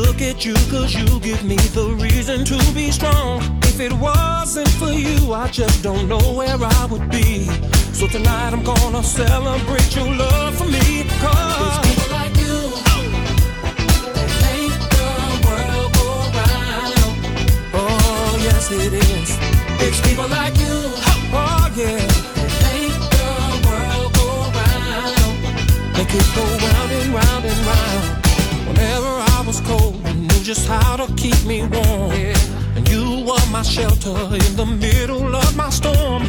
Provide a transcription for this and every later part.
look at you cause you give me the reason to be strong. If it wasn't for you, I just don't know where I would be. So tonight I'm gonna celebrate your love for me. Cause people like you, they make the world go round. Oh, yes, it is. It's people like you, oh, yeah. They make the world go round. Make it go just how to keep me warm. And you were my shelter in the middle of my storm.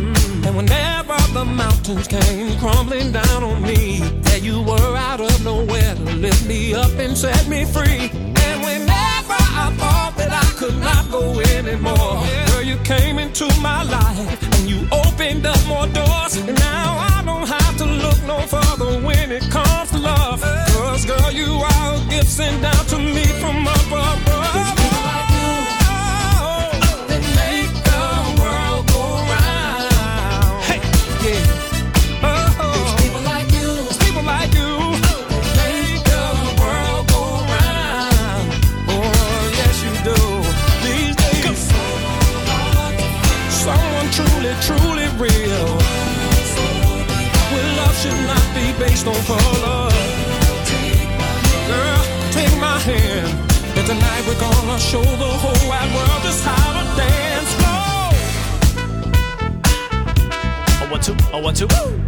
And whenever the mountains came crumbling down on me, there you were out of nowhere to lift me up and set me free. And whenever I thought that I could not go anymore, girl, you came into my life and you opened up more doors. And now I don't have to look no further when it comes to love. Cause girl, you are a gift sent down to tonight we're gonna show the whole wide world just how to dance. Floor. A one, two, a one, two. Woo!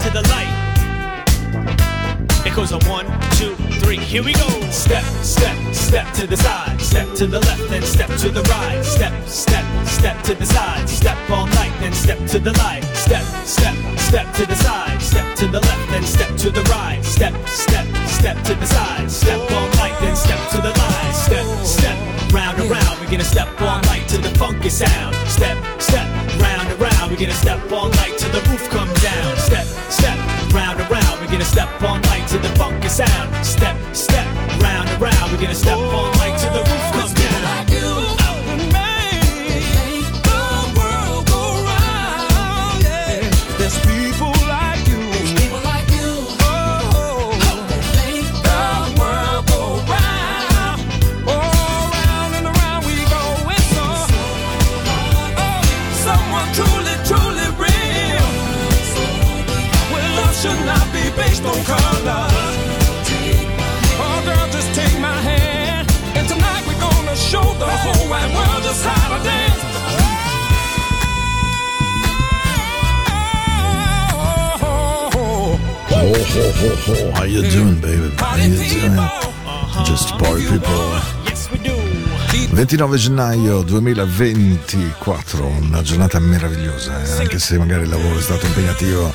Into the light. It goes on one, two, three, here we go. Step, step, step to the side, step to the left, then step to the right. Step, step, step to the side, step all night, then step to the light. Step, step, step to the side, step to the left, then step to the right. Step, step, step to the side, step all night, then step to the light. Step, step, round and round, we're gonna step all night to the funky sound. 29 gennaio 2024, una giornata meravigliosa, eh, anche se magari il lavoro è stato impegnativo,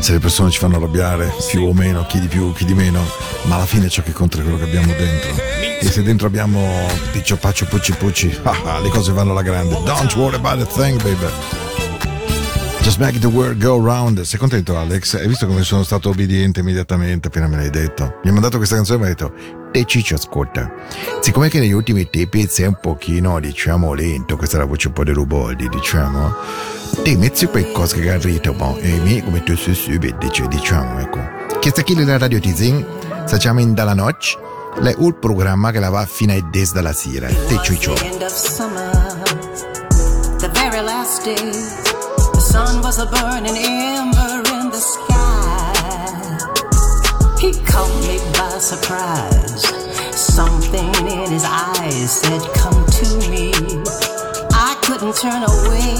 se le persone ci fanno arrabbiare, più o meno, chi di più, chi di meno, ma alla fine ciò che conta è quello che abbiamo dentro. E se dentro abbiamo piccio paccio pucci pucci, ah, ah, le cose vanno alla grande. Don't worry about a thing, baby. Just make the world go round. Sei contento, Alex? Hai visto come sono stato obbediente immediatamente appena me l'hai detto? Mi ha mandato questa canzone e mi ha detto: E Ciccio, ascolta. Siccome che negli ultimi tempi sei un pochino, diciamo, lento, questa è la voce un po' di Ruboldi, diciamo. Ti metti per cose che ritmo e mi come tu su subito, diciamo, ecco. Che sta chi la radio Tizing? Facciamo in dalla notte? È il programma che la va fino a 10 della sera. Te summer, the very last day. The sun was a burning ember in the sky. He caught me by surprise. Something in his eyes said, Come to me. I couldn't turn away.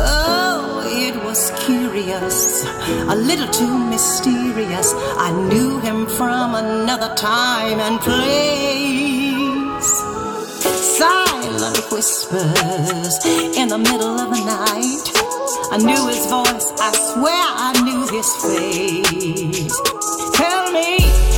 Oh, it was curious, a little too mysterious. I knew him from another time and place. Silent whispers in the middle of the night. I knew his voice, I swear I knew his face. Tell me.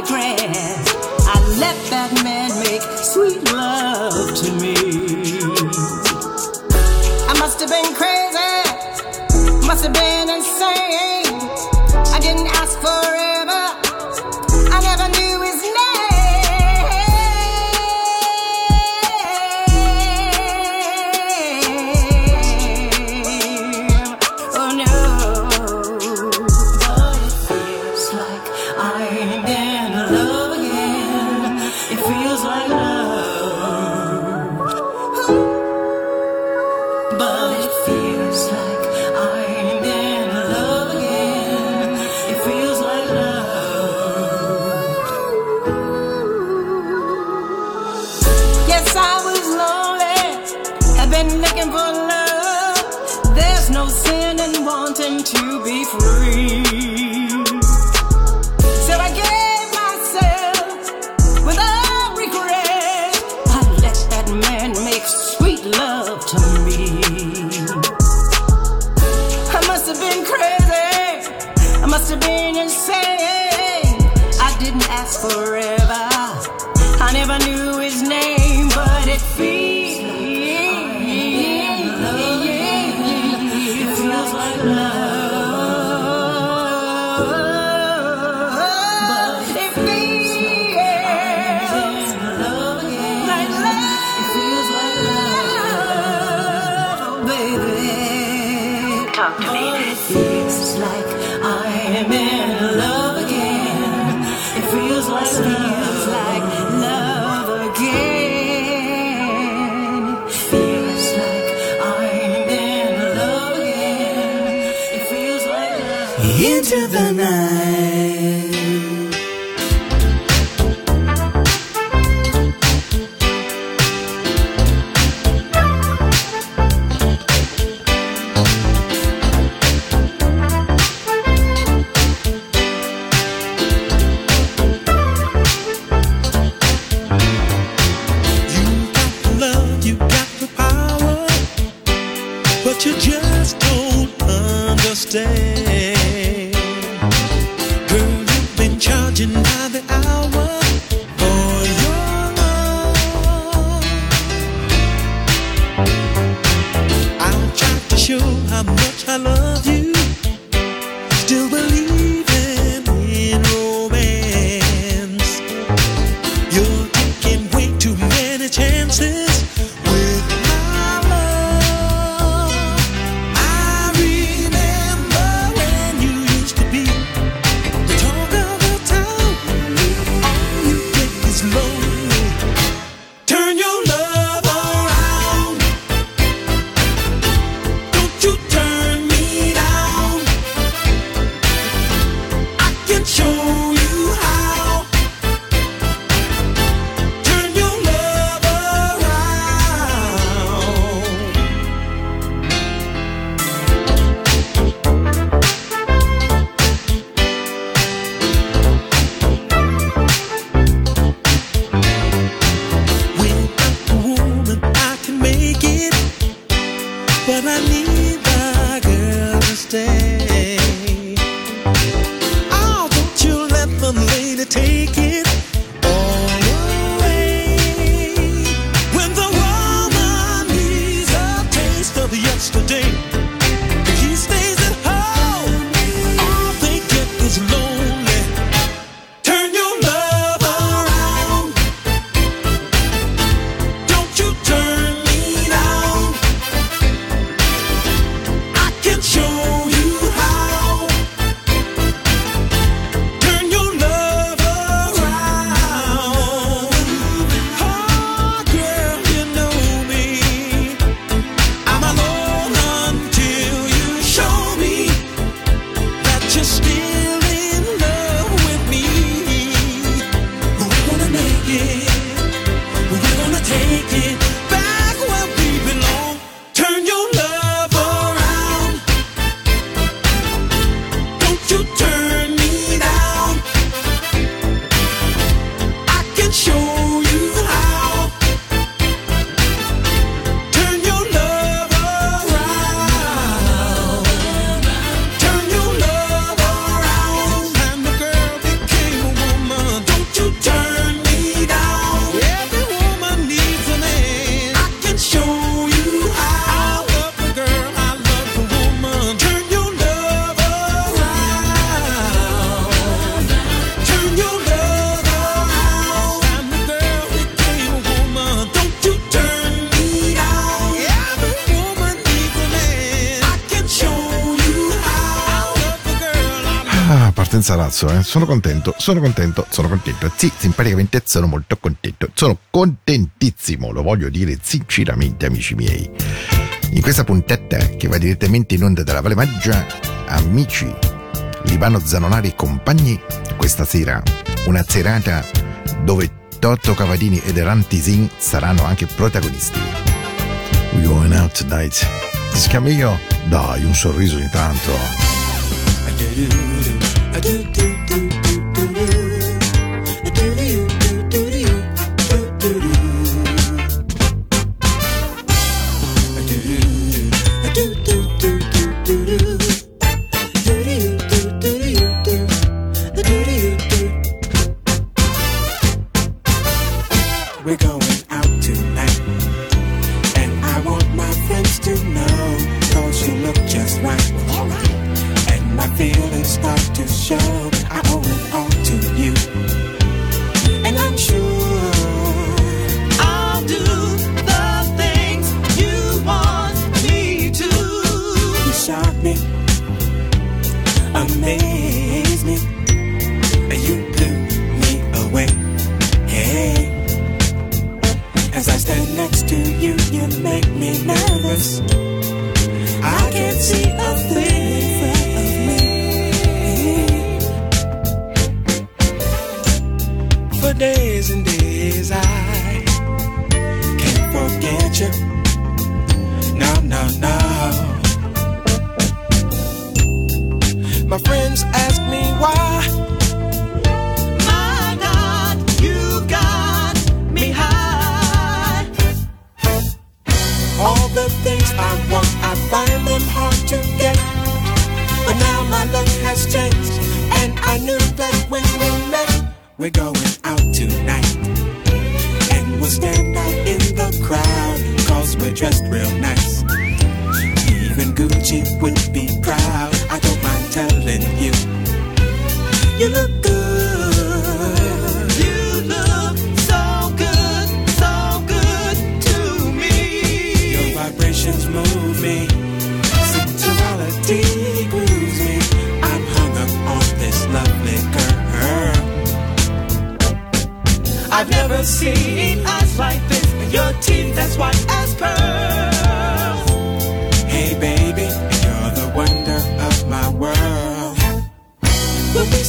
regret. I let that man make sweet love to me. I must have been crazy, must have been insane. échalo a pezzo, eh. sono contento, sono contento, sono contento. Sì, simpaticamente sono molto contento, sono contentissimo, lo voglio dire sinceramente amici miei. In questa puntetta che va direttamente in onda dalla Valle Maggia, amici, Libano Zanonari e compagni, questa sera una serata dove Toto Cavadini ed Eranti Tisin saranno anche protagonisti. We going out tonight. Scamillo, dai, un sorriso intanto. I do do do. show.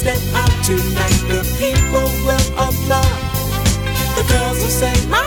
step out tonight, the people will applaud. The girls will say, "My."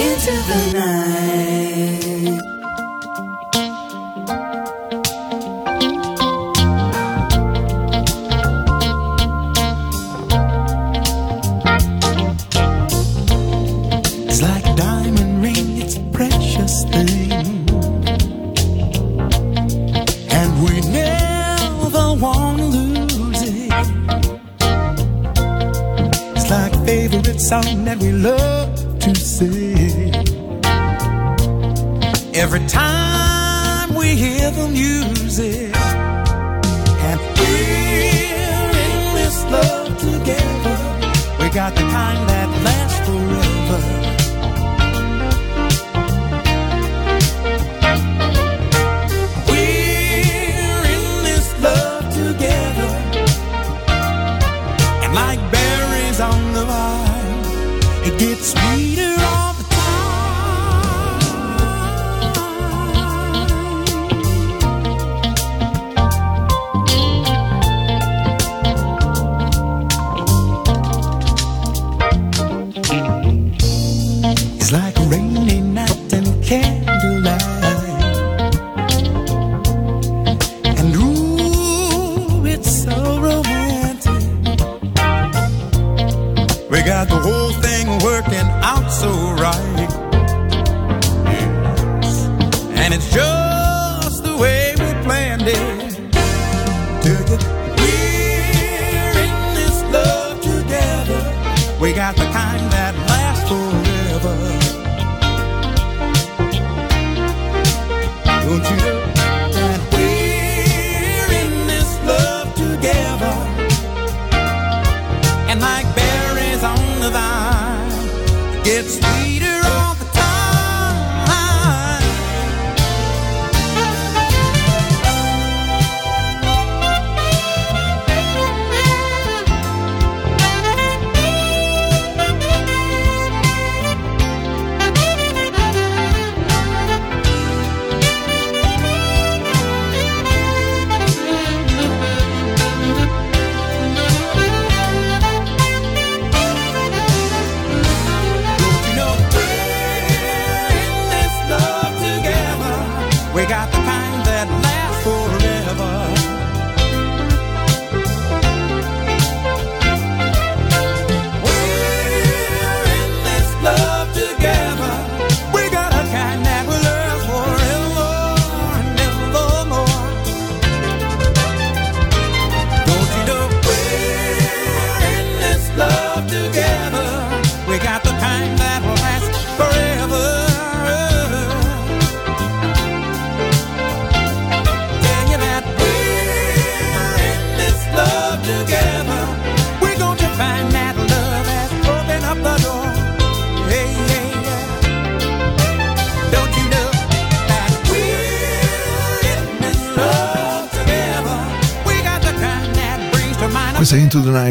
into the night.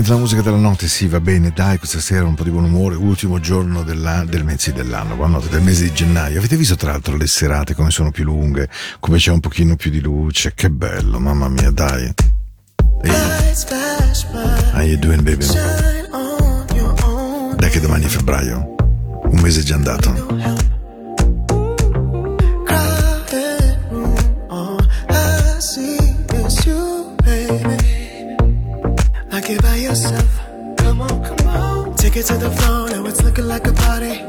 la musica della notte, sì, va bene, dai, questa sera un po' di buon umore, ultimo giorno della, del mese dell'anno, buona notte, del mese di gennaio. Avete visto tra l'altro le serate come sono più lunghe, come c'è un pochino più di luce, che bello, mamma mia, dai. Ehi. How you doing, baby? Dai che domani è febbraio, un mese è già andato. it to the floor, now it's looking like a party.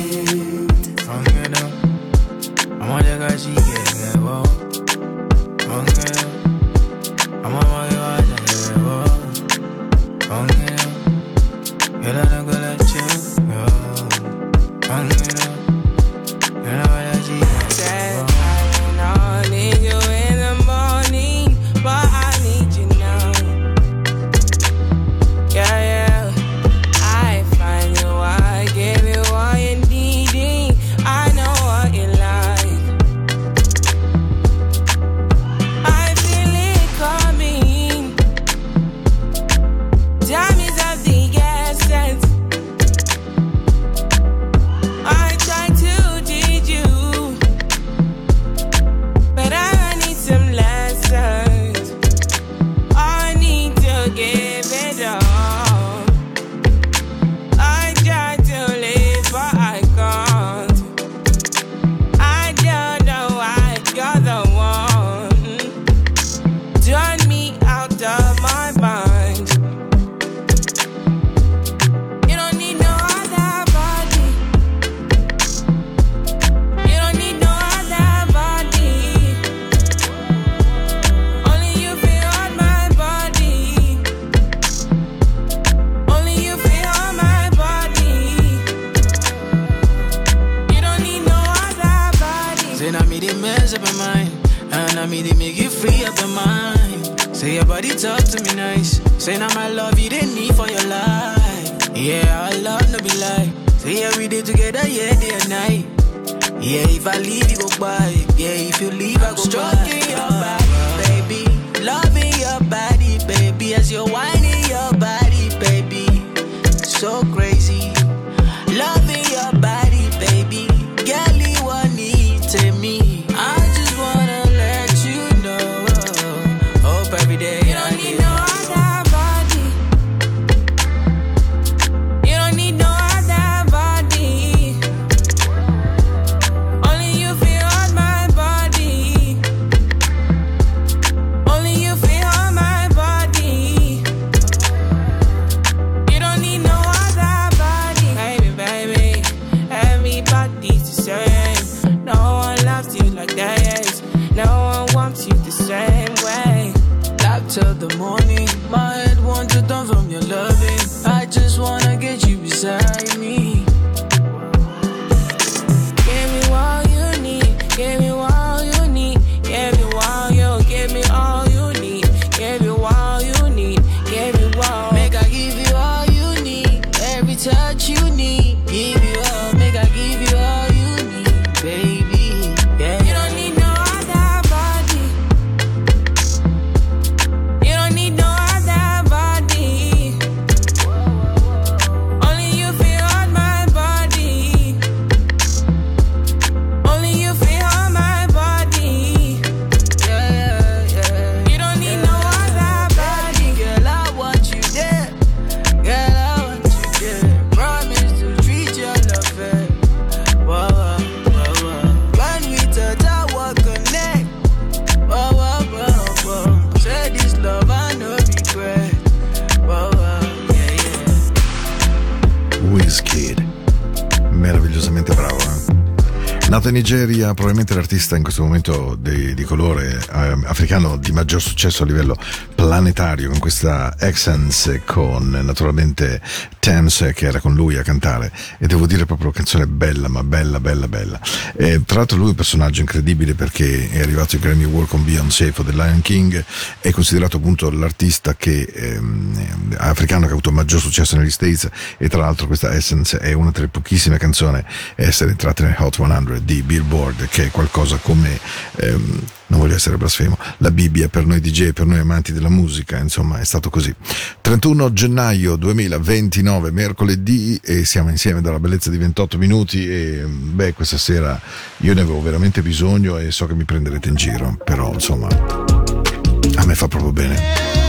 artista in questo momento di, di colore eh, africano di maggior successo a livello planetario con questa Accents con naturalmente Thames che era con lui a cantare. E devo dire proprio canzone bella ma bella bella bella. E, tra l'altro lui è un personaggio incredibile perché è arrivato il Grammy Award con Beyoncé for The Lion King. È considerato appunto l'artista che ehm, africano che ha avuto maggior successo negli States e tra l'altro questa Essence è una delle pochissime canzoni a essere entrate nel Hot 100 di Billboard che è qualcosa come ehm, non voglio essere blasfemo, la Bibbia per noi DJ, per noi amanti della musica, insomma è stato così. 31 gennaio 2029, mercoledì, e siamo insieme dalla bellezza di 28 minuti e beh questa sera io ne avevo veramente bisogno e so che mi prenderete in giro, però insomma a me fa proprio bene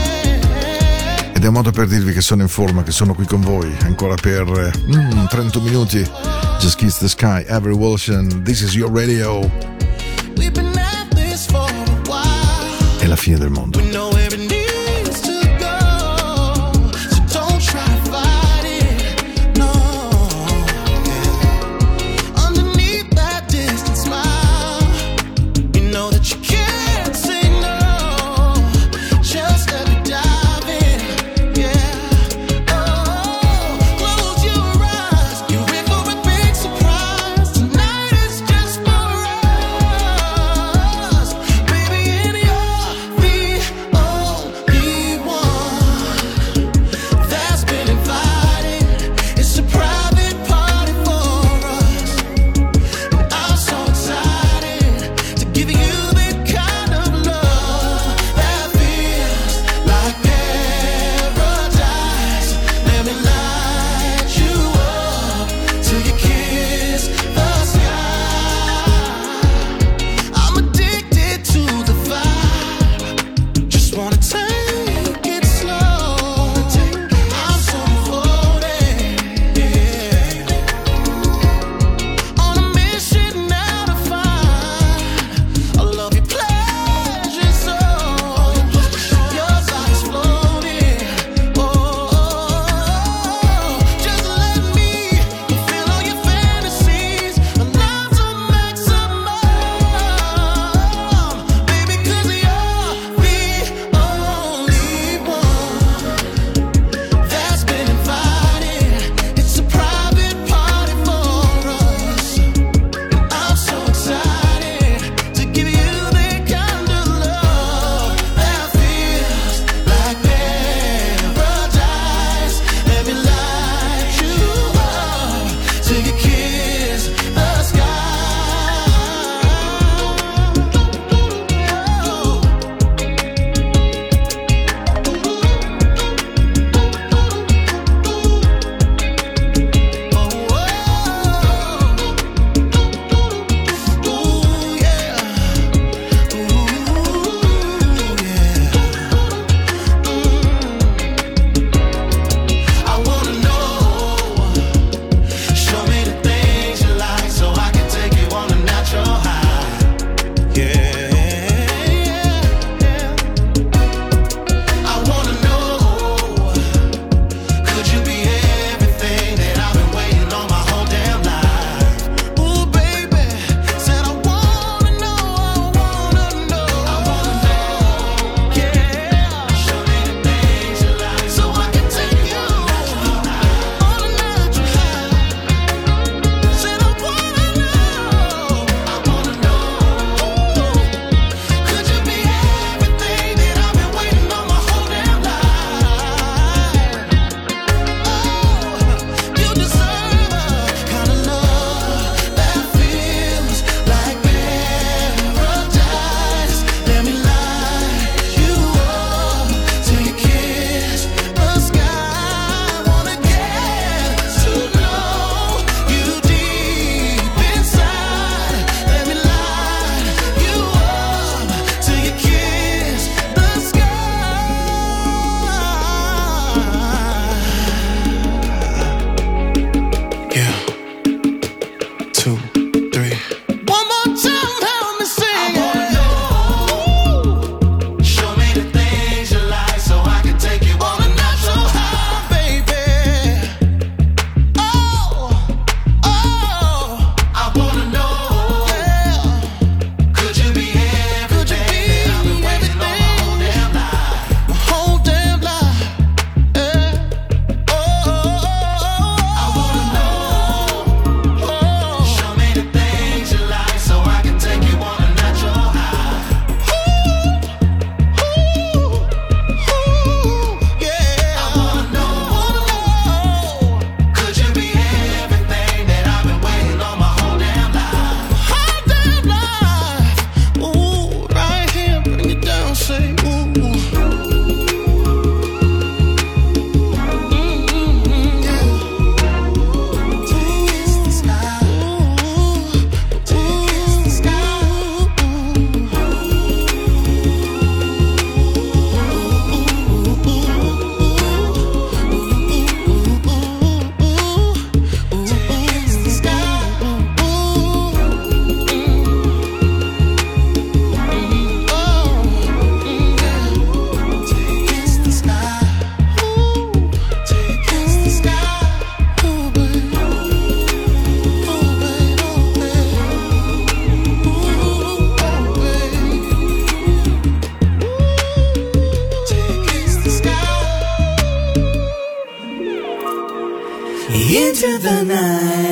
ed è un modo per dirvi che sono in forma, che sono qui con voi ancora per mm, 31 minuti. Just Kiss the Sky, Every Wilson, This is Your Radio. È la fine del mondo. the night.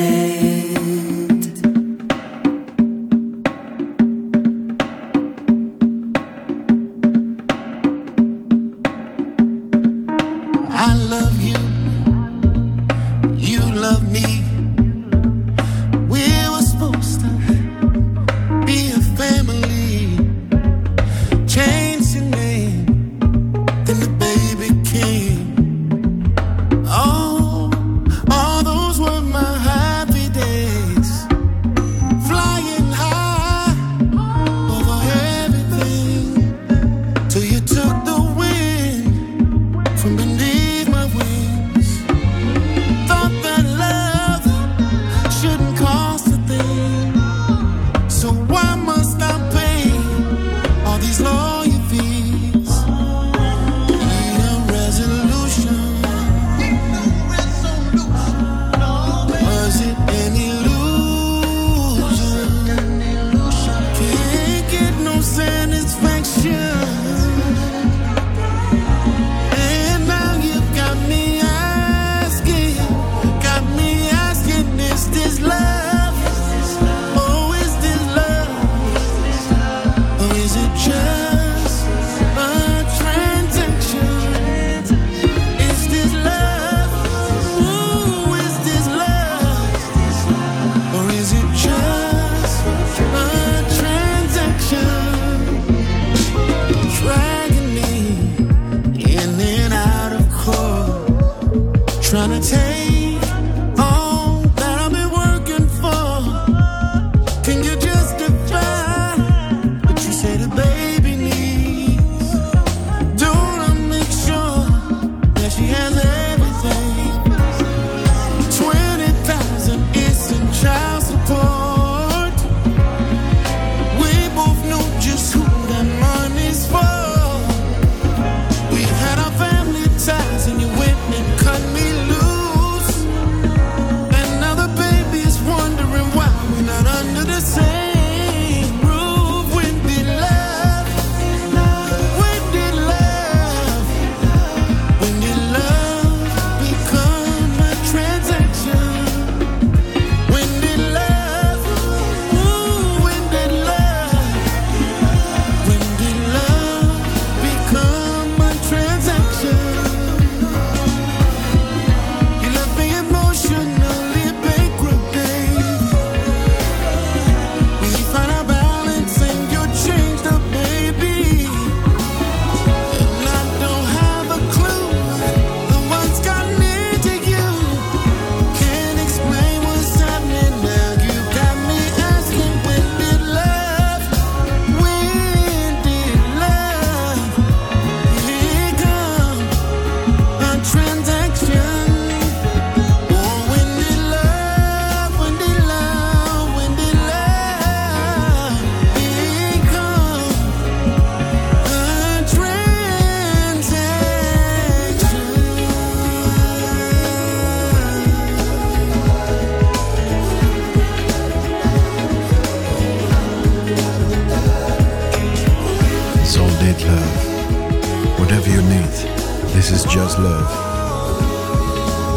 love.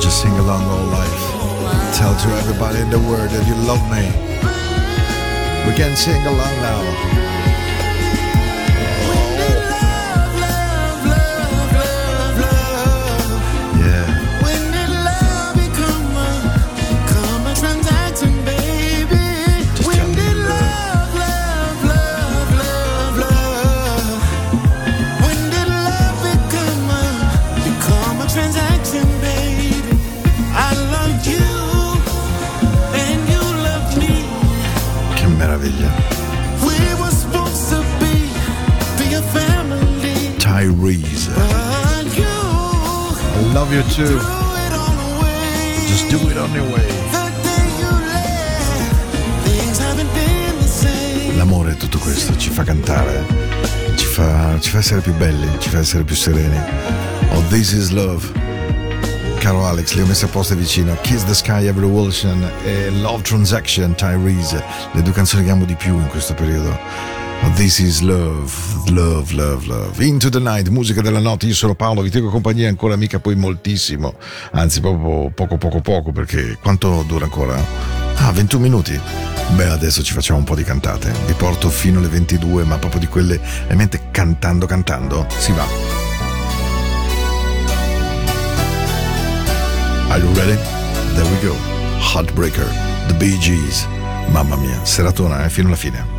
Just sing along all life. Tell to everybody in the world that you love me. We can sing along now. love you too. Just do it on your way. L'amore è tutto questo, ci fa cantare, ci fa, ci fa essere più belli, ci fa essere più sereni. Oh, this is love caro Alex, li ho messi apposta vicino. Kiss the Sky Every Wilson e Love Transaction Tyrese, le due canzoni che amo di più in questo periodo. Oh, This is Love. Love, love, love, love. Into the night, musica della notte. Io sono Paolo, vi tengo compagnia ancora mica poi moltissimo. Anzi, proprio poco, poco, poco, perché quanto dura ancora? Ah, 21 minuti. Beh, adesso ci facciamo un po' di cantate. Vi porto fino alle 22, ma proprio di quelle, veramente cantando, cantando, si va. Are you ready? There we go. Heartbreaker, The Bee Gees. Mamma mia, seratona, eh, fino alla fine.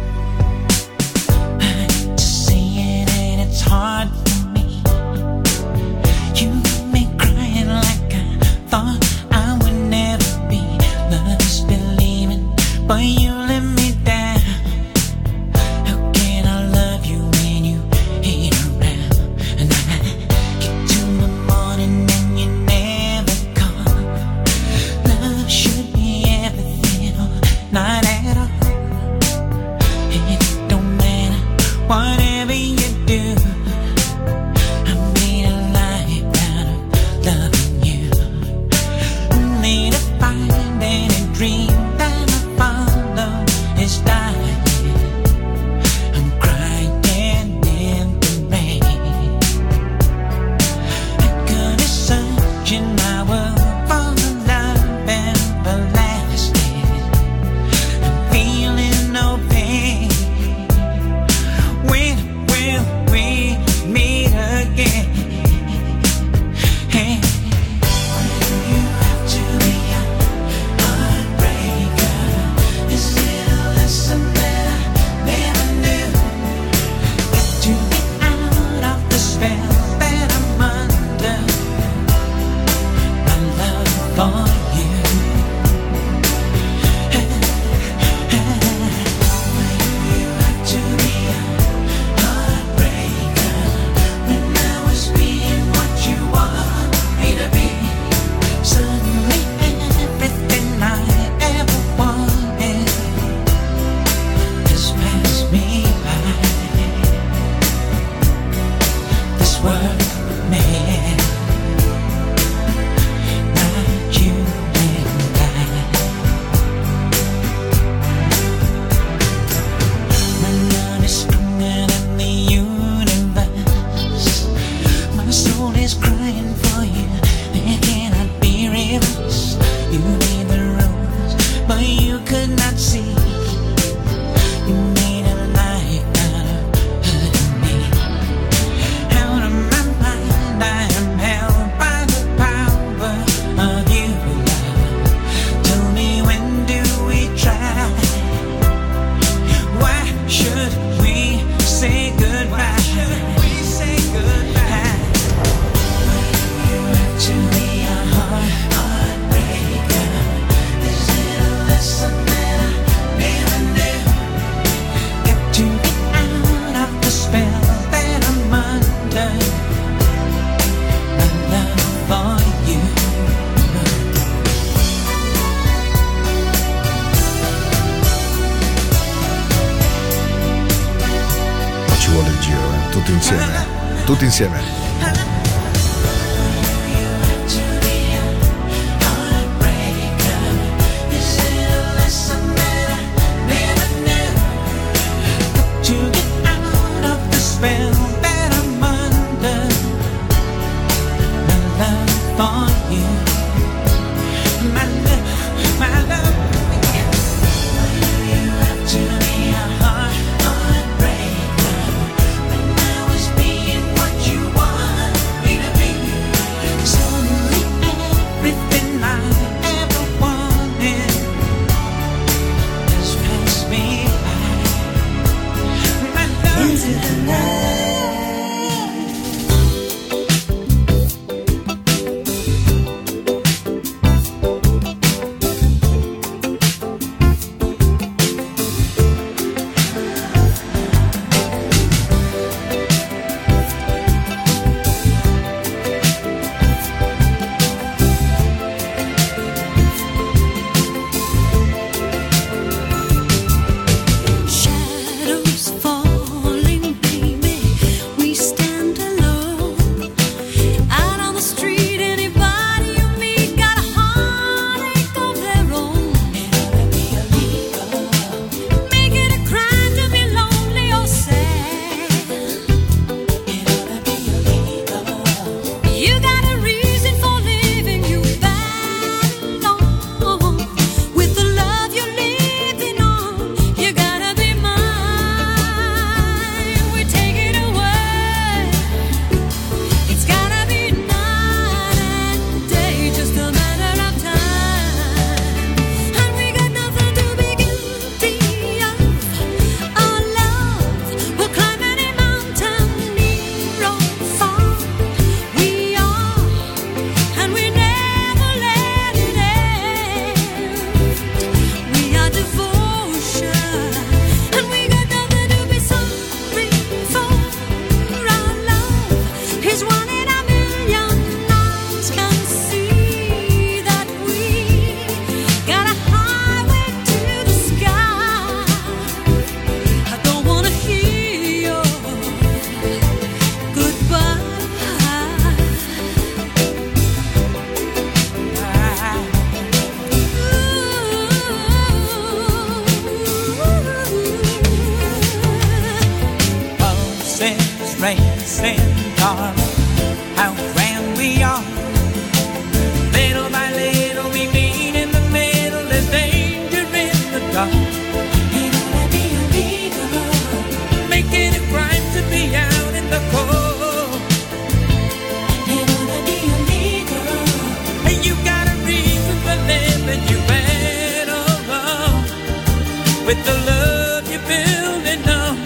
With the love you're building up.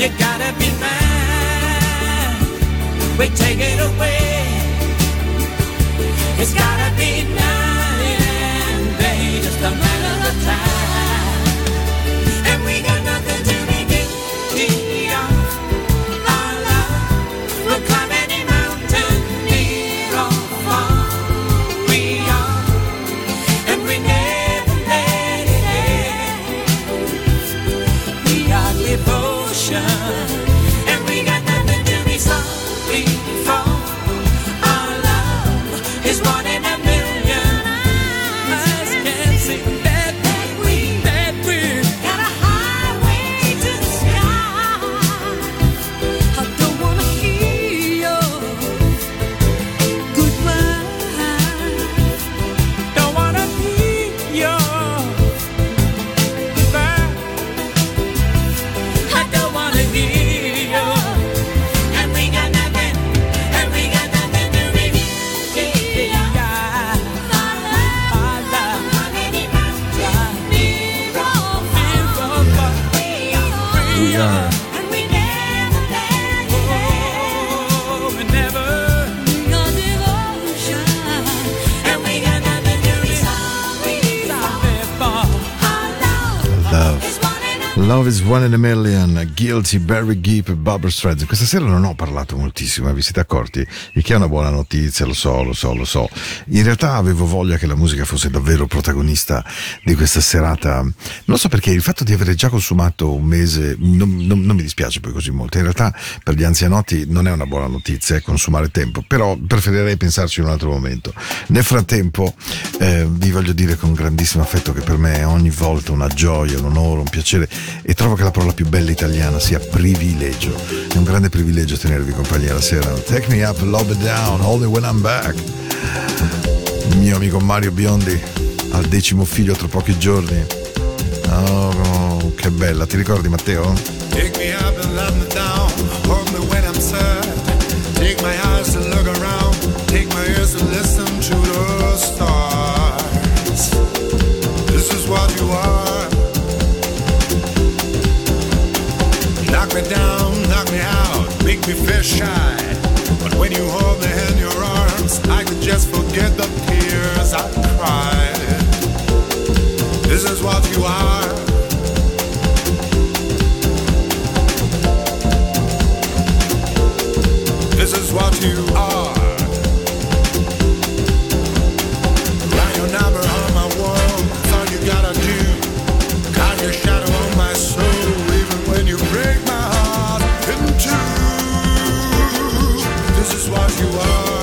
You gotta be mine. We take it away. It's gotta Love is one in a million, Guilty, Barry Gibb e Streisand. Questa sera non ho parlato moltissimo, eh, vi siete accorti? Il che è una buona notizia, lo so, lo so, lo so. In realtà avevo voglia che la musica fosse davvero protagonista di questa serata. Non so perché il fatto di avere già consumato un mese non, non- non mi dispiace poi così molto. In realtà per gli anzianotti non è una buona notizia eh, consumare tempo, però preferirei pensarci in un altro momento. Nel frattempo eh, vi voglio dire con grandissimo affetto che per me è ogni volta una gioia, un onore, un piacere e trovo che la parola più bella italiana sia privilegio. È un grande privilegio tenervi compagnia la sera. Take me up, love it down, hold me when I'm back. Il mio amico Mario Biondi al decimo figlio tra pochi giorni. Oh, che bella, ti ricordi Matteo? Take me up and let me down. Hold me when I'm sad. Take my eyes to look around. Take my ears to listen to the stars. This is what you are. Knock me down, knock me out, make me feel shy. But when you hold me in your arms, I can just forget the tears I cried. This is what you are. This is what you are. Is what you are.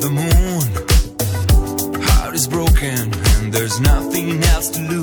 The moon. Heart is broken and there's nothing else to lose.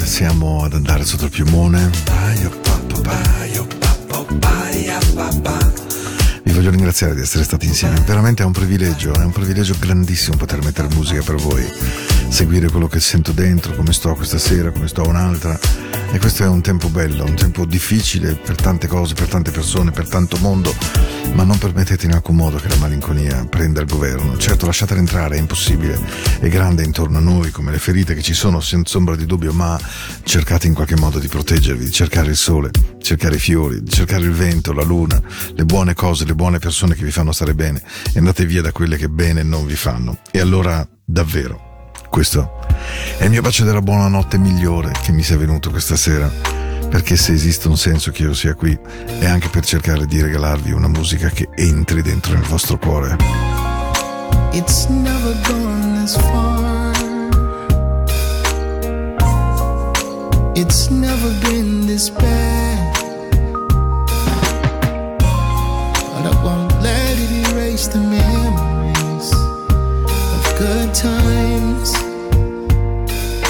Della buonanotte, siamo ad andare sotto il piumone. Vi voglio ringraziare di essere stati insieme, veramente è un privilegio, è un privilegio grandissimo poter mettere musica per voi, seguire quello che sento dentro, come sto questa sera, come sto un'altra. E questo è un tempo bello, un tempo difficile per tante cose, per tante persone, per tanto mondo, ma non permettete in alcun modo che la malinconia prenda il governo. Certo, lasciatela entrare, è impossibile, è grande intorno a noi come le ferite che ci sono, senza ombra di dubbio, ma cercate in qualche modo di proteggervi, di cercare il sole, cercare i fiori, di cercare il vento, la luna, le buone cose, le buone persone che vi fanno stare bene e andate via da quelle che bene non vi fanno. E allora, davvero, questo è il mio bacio della buonanotte migliore che mi sia venuto questa sera. Perché se esiste un senso che io sia qui, è anche per cercare di regalarvi una musica che entri dentro nel vostro cuore. It's never gone this far. It's never been this bad. But I won't let it erase the memories of good times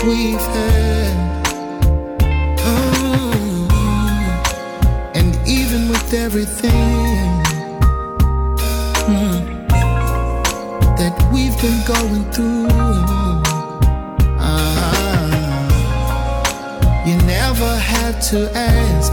we've had. With everything. mm, that we've been going through. Ah, you never had to ask